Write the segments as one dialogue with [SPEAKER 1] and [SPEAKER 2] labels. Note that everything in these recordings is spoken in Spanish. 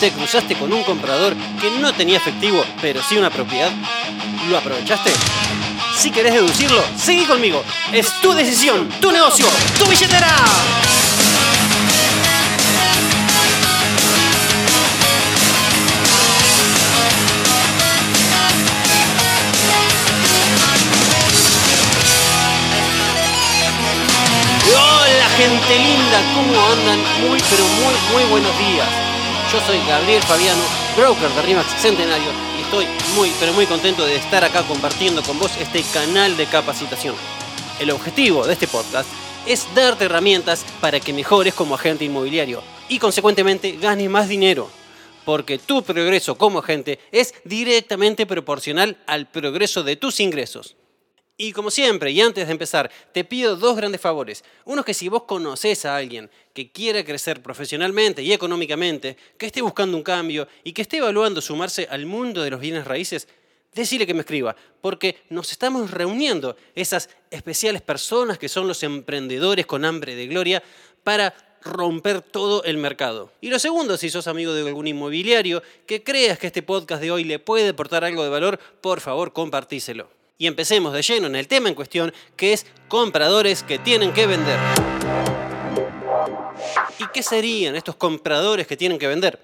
[SPEAKER 1] te cruzaste con un comprador que no tenía efectivo, pero sí una propiedad? ¿Lo aprovechaste? Si querés deducirlo, seguí conmigo. Es tu decisión, tu negocio, tu billetera. Gente linda, ¿cómo andan? Muy pero muy muy buenos días. Yo soy Gabriel Fabiano, broker de Rimax Centenario y estoy muy pero muy contento de estar acá compartiendo con vos este canal de capacitación. El objetivo de este podcast es darte herramientas para que mejores como agente inmobiliario y consecuentemente ganes más dinero. Porque tu progreso como agente es directamente proporcional al progreso de tus ingresos. Y como siempre, y antes de empezar, te pido dos grandes favores. Uno es que si vos conoces a alguien que quiere crecer profesionalmente y económicamente, que esté buscando un cambio y que esté evaluando sumarse al mundo de los bienes raíces, decirle que me escriba, porque nos estamos reuniendo esas especiales personas que son los emprendedores con hambre de gloria para romper todo el mercado. Y lo segundo, si sos amigo de algún inmobiliario que creas que este podcast de hoy le puede aportar algo de valor, por favor compartíselo. Y empecemos de lleno en el tema en cuestión, que es compradores que tienen que vender. ¿Y qué serían estos compradores que tienen que vender?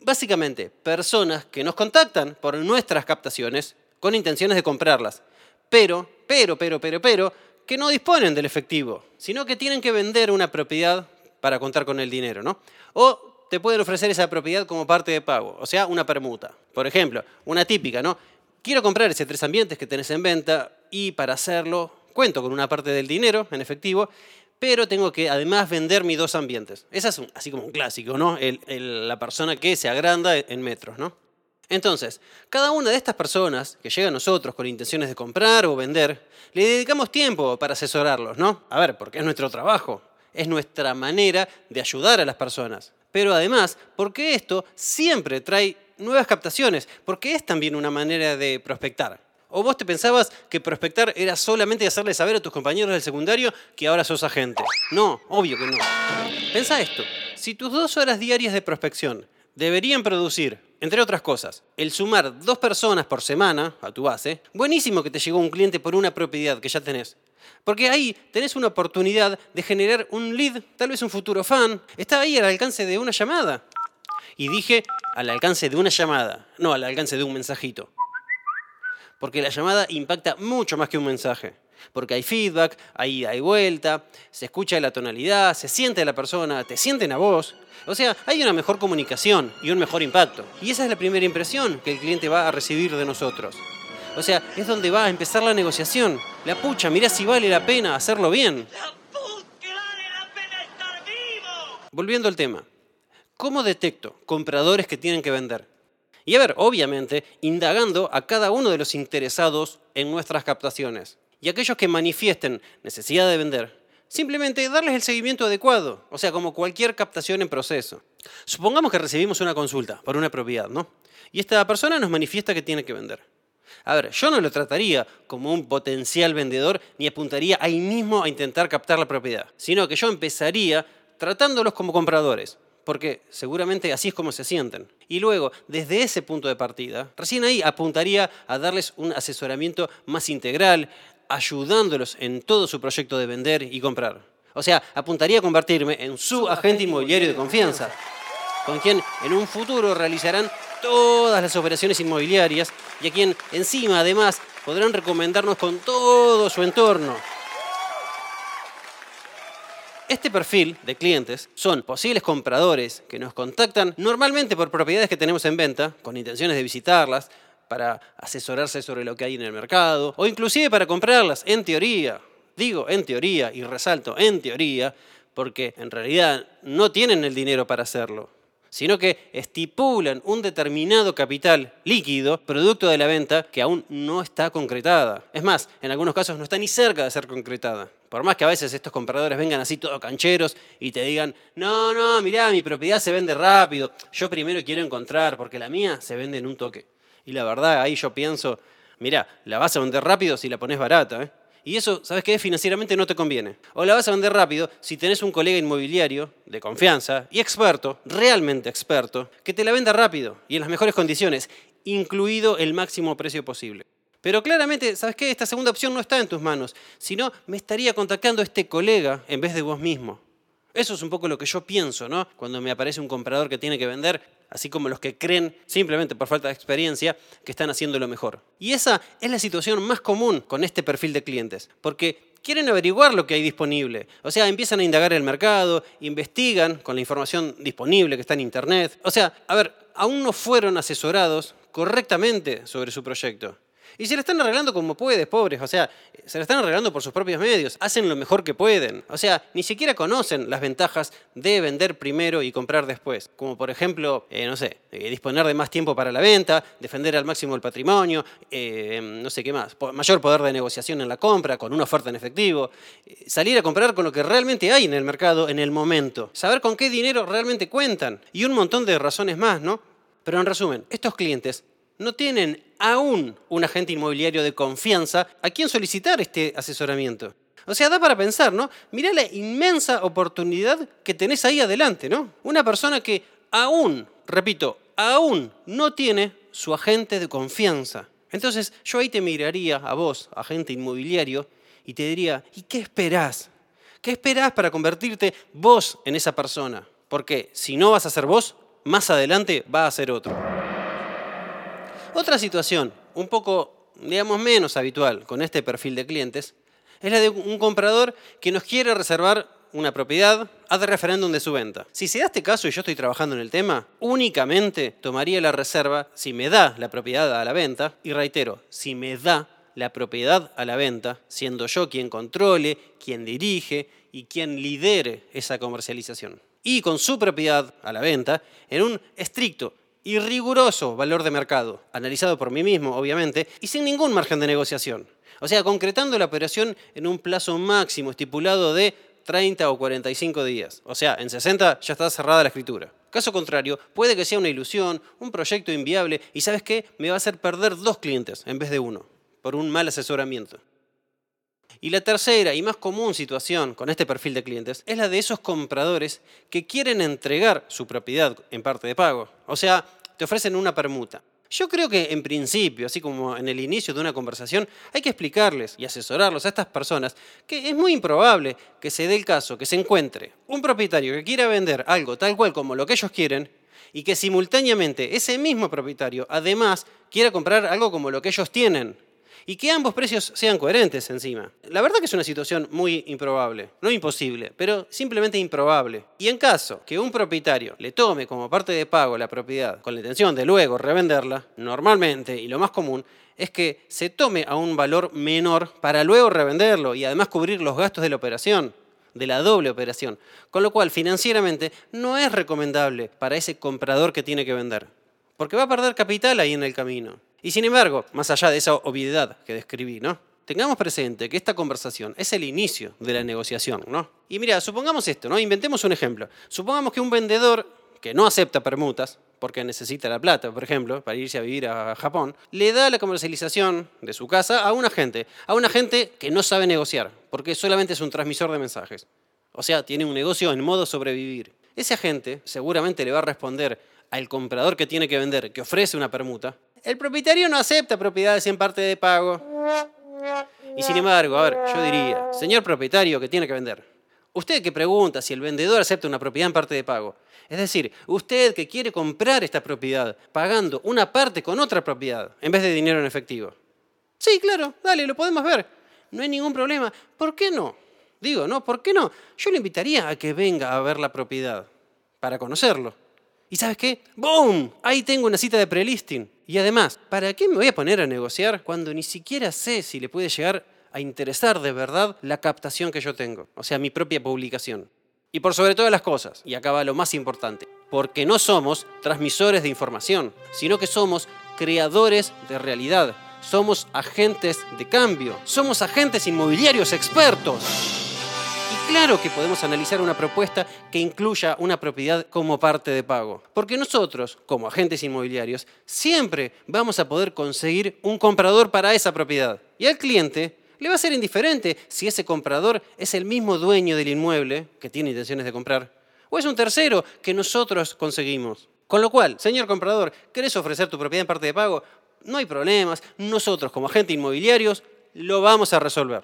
[SPEAKER 1] Básicamente, personas que nos contactan por nuestras captaciones con intenciones de comprarlas, pero, pero, pero, pero, pero, que no disponen del efectivo, sino que tienen que vender una propiedad para contar con el dinero, ¿no? O te pueden ofrecer esa propiedad como parte de pago, o sea, una permuta. Por ejemplo, una típica, ¿no? Quiero comprar ese tres ambientes que tenés en venta y para hacerlo cuento con una parte del dinero en efectivo, pero tengo que además vender mis dos ambientes. Esa es así como un clásico, ¿no? la persona que se agranda en metros, ¿no? Entonces, cada una de estas personas que llega a nosotros con intenciones de comprar o vender, le dedicamos tiempo para asesorarlos, ¿no? A ver, porque es nuestro trabajo, es nuestra manera de ayudar a las personas. Pero además, porque esto siempre trae nuevas captaciones, porque es también una manera de prospectar. ¿O vos te pensabas que prospectar era solamente hacerle saber a tus compañeros del secundario que ahora sos agente? No, obvio que no. Pensá esto, si tus dos horas diarias de prospección deberían producir, entre otras cosas, el sumar dos personas por semana a tu base, buenísimo que te llegó un cliente por una propiedad que ya tenés. Porque ahí tenés una oportunidad de generar un lead, tal vez un futuro fan, está ahí al alcance de una llamada. Y dije al alcance de una llamada, no al alcance de un mensajito. Porque la llamada impacta mucho más que un mensaje. Porque hay feedback, hay hay vuelta, se escucha la tonalidad, se siente la persona, te sienten a vos. O sea, hay una mejor comunicación y un mejor impacto. Y esa es la primera impresión que el cliente va a recibir de nosotros. O sea, es donde va a empezar la negociación. La pucha, mirá si vale la pena hacerlo bien.
[SPEAKER 2] ¡La puta vale la pena estar vivo!
[SPEAKER 1] Volviendo al tema. ¿Cómo detecto compradores que tienen que vender? Y a ver, obviamente, indagando a cada uno de los interesados en nuestras captaciones. Y aquellos que manifiesten necesidad de vender, simplemente darles el seguimiento adecuado, o sea, como cualquier captación en proceso. Supongamos que recibimos una consulta por una propiedad, ¿no? Y esta persona nos manifiesta que tiene que vender. A ver, yo no lo trataría como un potencial vendedor ni apuntaría ahí mismo a intentar captar la propiedad, sino que yo empezaría tratándolos como compradores porque seguramente así es como se sienten. Y luego, desde ese punto de partida, recién ahí apuntaría a darles un asesoramiento más integral, ayudándolos en todo su proyecto de vender y comprar. O sea, apuntaría a convertirme en su agente inmobiliario de confianza, con quien en un futuro realizarán todas las operaciones inmobiliarias y a quien encima además podrán recomendarnos con todo su entorno, este perfil de clientes son posibles compradores que nos contactan normalmente por propiedades que tenemos en venta, con intenciones de visitarlas, para asesorarse sobre lo que hay en el mercado, o inclusive para comprarlas, en teoría. Digo en teoría y resalto en teoría, porque en realidad no tienen el dinero para hacerlo sino que estipulan un determinado capital líquido, producto de la venta, que aún no está concretada. Es más, en algunos casos no está ni cerca de ser concretada. Por más que a veces estos compradores vengan así todos cancheros y te digan, no, no, mirá, mi propiedad se vende rápido, yo primero quiero encontrar, porque la mía se vende en un toque. Y la verdad, ahí yo pienso, mirá, la vas a vender rápido si la pones barata, ¿eh? Y eso, ¿sabes qué? Financieramente no te conviene. O la vas a vender rápido si tenés un colega inmobiliario de confianza y experto, realmente experto, que te la venda rápido y en las mejores condiciones, incluido el máximo precio posible. Pero claramente, ¿sabes qué? Esta segunda opción no está en tus manos, sino me estaría contactando este colega en vez de vos mismo. Eso es un poco lo que yo pienso, ¿no? Cuando me aparece un comprador que tiene que vender, así como los que creen, simplemente por falta de experiencia, que están haciendo lo mejor. Y esa es la situación más común con este perfil de clientes, porque quieren averiguar lo que hay disponible. O sea, empiezan a indagar el mercado, investigan con la información disponible que está en Internet. O sea, a ver, aún no fueron asesorados correctamente sobre su proyecto. Y se le están arreglando como puedes, pobres. O sea, se le están arreglando por sus propios medios. Hacen lo mejor que pueden. O sea, ni siquiera conocen las ventajas de vender primero y comprar después. Como por ejemplo, eh, no sé, eh, disponer de más tiempo para la venta, defender al máximo el patrimonio, eh, no sé qué más. Mayor poder de negociación en la compra, con una oferta en efectivo. salir a comprar con lo que realmente hay en el mercado en el momento. Saber con qué dinero realmente cuentan. Y un montón de razones más, ¿no? Pero en resumen, estos clientes no tienen aún un agente inmobiliario de confianza a quien solicitar este asesoramiento. O sea, da para pensar, ¿no? Mirá la inmensa oportunidad que tenés ahí adelante, ¿no? Una persona que aún, repito, aún no tiene su agente de confianza. Entonces, yo ahí te miraría a vos, agente inmobiliario, y te diría, ¿y qué esperás? ¿Qué esperás para convertirte vos en esa persona? Porque si no vas a ser vos, más adelante va a ser otro. Otra situación, un poco, digamos, menos habitual con este perfil de clientes, es la de un comprador que nos quiere reservar una propiedad de referéndum de su venta. Si se da este caso y yo estoy trabajando en el tema, únicamente tomaría la reserva si me da la propiedad a la venta, y reitero, si me da la propiedad a la venta, siendo yo quien controle, quien dirige y quien lidere esa comercialización. Y con su propiedad a la venta, en un estricto y riguroso valor de mercado, analizado por mí mismo, obviamente, y sin ningún margen de negociación. O sea, concretando la operación en un plazo máximo estipulado de 30 o 45 días. O sea, en 60 ya está cerrada la escritura. Caso contrario, puede que sea una ilusión, un proyecto inviable y sabes qué, me va a hacer perder dos clientes en vez de uno, por un mal asesoramiento. Y la tercera y más común situación con este perfil de clientes es la de esos compradores que quieren entregar su propiedad en parte de pago. O sea, te ofrecen una permuta. Yo creo que en principio, así como en el inicio de una conversación, hay que explicarles y asesorarlos a estas personas que es muy improbable que se dé el caso que se encuentre un propietario que quiera vender algo tal cual como lo que ellos quieren y que simultáneamente ese mismo propietario además quiera comprar algo como lo que ellos tienen y que ambos precios sean coherentes encima. La verdad que es una situación muy improbable, no imposible, pero simplemente improbable. Y en caso que un propietario le tome como parte de pago la propiedad con la intención de luego revenderla, normalmente y lo más común es que se tome a un valor menor para luego revenderlo y además cubrir los gastos de la operación de la doble operación, con lo cual financieramente no es recomendable para ese comprador que tiene que vender, porque va a perder capital ahí en el camino. Y sin embargo, más allá de esa obviedad que describí, ¿no? Tengamos presente que esta conversación es el inicio de la negociación, ¿no? Y mira, supongamos esto, ¿no? Inventemos un ejemplo. Supongamos que un vendedor que no acepta permutas, porque necesita la plata, por ejemplo, para irse a vivir a Japón, le da la comercialización de su casa a un agente, a un agente que no sabe negociar, porque solamente es un transmisor de mensajes. O sea, tiene un negocio en modo sobrevivir. Ese agente seguramente le va a responder al comprador que tiene que vender, que ofrece una permuta, el propietario no acepta propiedades en parte de pago. Y sin embargo, a ver, yo diría, señor propietario que tiene que vender, usted que pregunta si el vendedor acepta una propiedad en parte de pago, es decir, usted que quiere comprar esta propiedad pagando una parte con otra propiedad en vez de dinero en efectivo. Sí, claro, dale, lo podemos ver. No hay ningún problema. ¿Por qué no? Digo, ¿no? ¿Por qué no? Yo le invitaría a que venga a ver la propiedad para conocerlo. ¿Y sabes qué? ¡Boom! Ahí tengo una cita de prelisting. Y además, ¿para qué me voy a poner a negociar cuando ni siquiera sé si le puede llegar a interesar de verdad la captación que yo tengo? O sea, mi propia publicación. Y por sobre todas las cosas, y acá va lo más importante, porque no somos transmisores de información, sino que somos creadores de realidad. Somos agentes de cambio. Somos agentes inmobiliarios expertos claro que podemos analizar una propuesta que incluya una propiedad como parte de pago. Porque nosotros, como agentes inmobiliarios, siempre vamos a poder conseguir un comprador para esa propiedad. Y al cliente le va a ser indiferente si ese comprador es el mismo dueño del inmueble que tiene intenciones de comprar o es un tercero que nosotros conseguimos. Con lo cual, señor comprador, ¿querés ofrecer tu propiedad en parte de pago? No hay problemas, nosotros como agentes inmobiliarios lo vamos a resolver.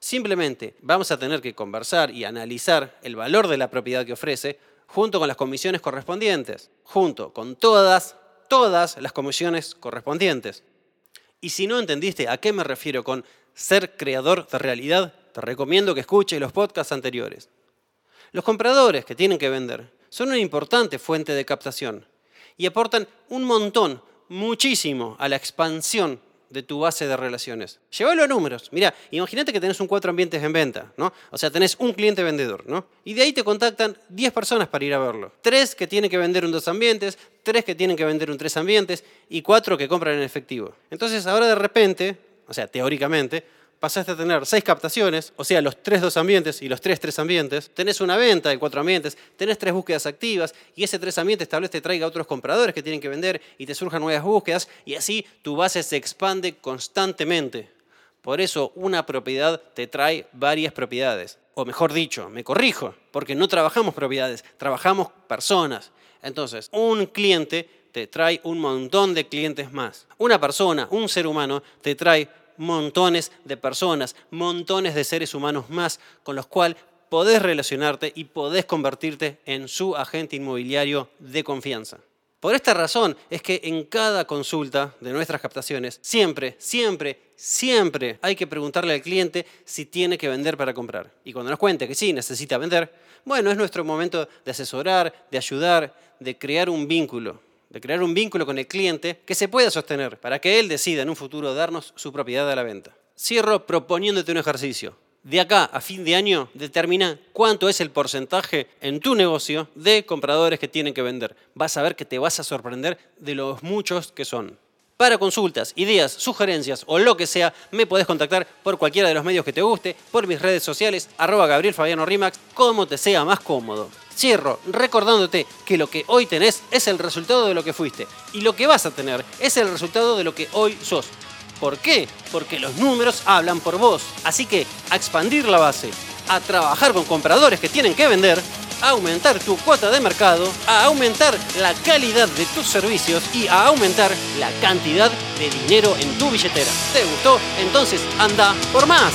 [SPEAKER 1] Simplemente vamos a tener que conversar y analizar el valor de la propiedad que ofrece junto con las comisiones correspondientes, junto con todas, todas las comisiones correspondientes. Y si no entendiste a qué me refiero con ser creador de realidad, te recomiendo que escuches los podcasts anteriores. Los compradores que tienen que vender son una importante fuente de captación y aportan un montón, muchísimo, a la expansión de tu base de relaciones. Llévalo a números. Mira, imagínate que tenés un cuatro ambientes en venta, ¿no? O sea, tenés un cliente vendedor, ¿no? Y de ahí te contactan 10 personas para ir a verlo. Tres que tienen que vender un dos ambientes, tres que tienen que vender un tres ambientes y cuatro que compran en efectivo. Entonces, ahora de repente, o sea, teóricamente, pasaste a tener seis captaciones, o sea, los tres dos ambientes y los tres tres ambientes, tenés una venta de cuatro ambientes, tenés tres búsquedas activas y ese tres ambientes tal vez te traiga otros compradores que tienen que vender y te surjan nuevas búsquedas y así tu base se expande constantemente. Por eso una propiedad te trae varias propiedades. O mejor dicho, me corrijo, porque no trabajamos propiedades, trabajamos personas. Entonces, un cliente te trae un montón de clientes más. Una persona, un ser humano, te trae montones de personas, montones de seres humanos más con los cuales podés relacionarte y podés convertirte en su agente inmobiliario de confianza. Por esta razón es que en cada consulta de nuestras captaciones, siempre, siempre, siempre hay que preguntarle al cliente si tiene que vender para comprar. Y cuando nos cuente que sí, necesita vender, bueno, es nuestro momento de asesorar, de ayudar, de crear un vínculo de crear un vínculo con el cliente que se pueda sostener para que él decida en un futuro darnos su propiedad a la venta. Cierro proponiéndote un ejercicio. De acá a fin de año determina cuánto es el porcentaje en tu negocio de compradores que tienen que vender. Vas a ver que te vas a sorprender de los muchos que son. Para consultas, ideas, sugerencias o lo que sea, me podés contactar por cualquiera de los medios que te guste, por mis redes sociales, arroba Gabriel Fabiano Rimax, como te sea más cómodo. Cierro recordándote que lo que hoy tenés es el resultado de lo que fuiste y lo que vas a tener es el resultado de lo que hoy sos. ¿Por qué? Porque los números hablan por vos. Así que a expandir la base, a trabajar con compradores que tienen que vender a aumentar tu cuota de mercado, a aumentar la calidad de tus servicios y a aumentar la cantidad de dinero en tu billetera. ¿Te gustó? Entonces anda por más.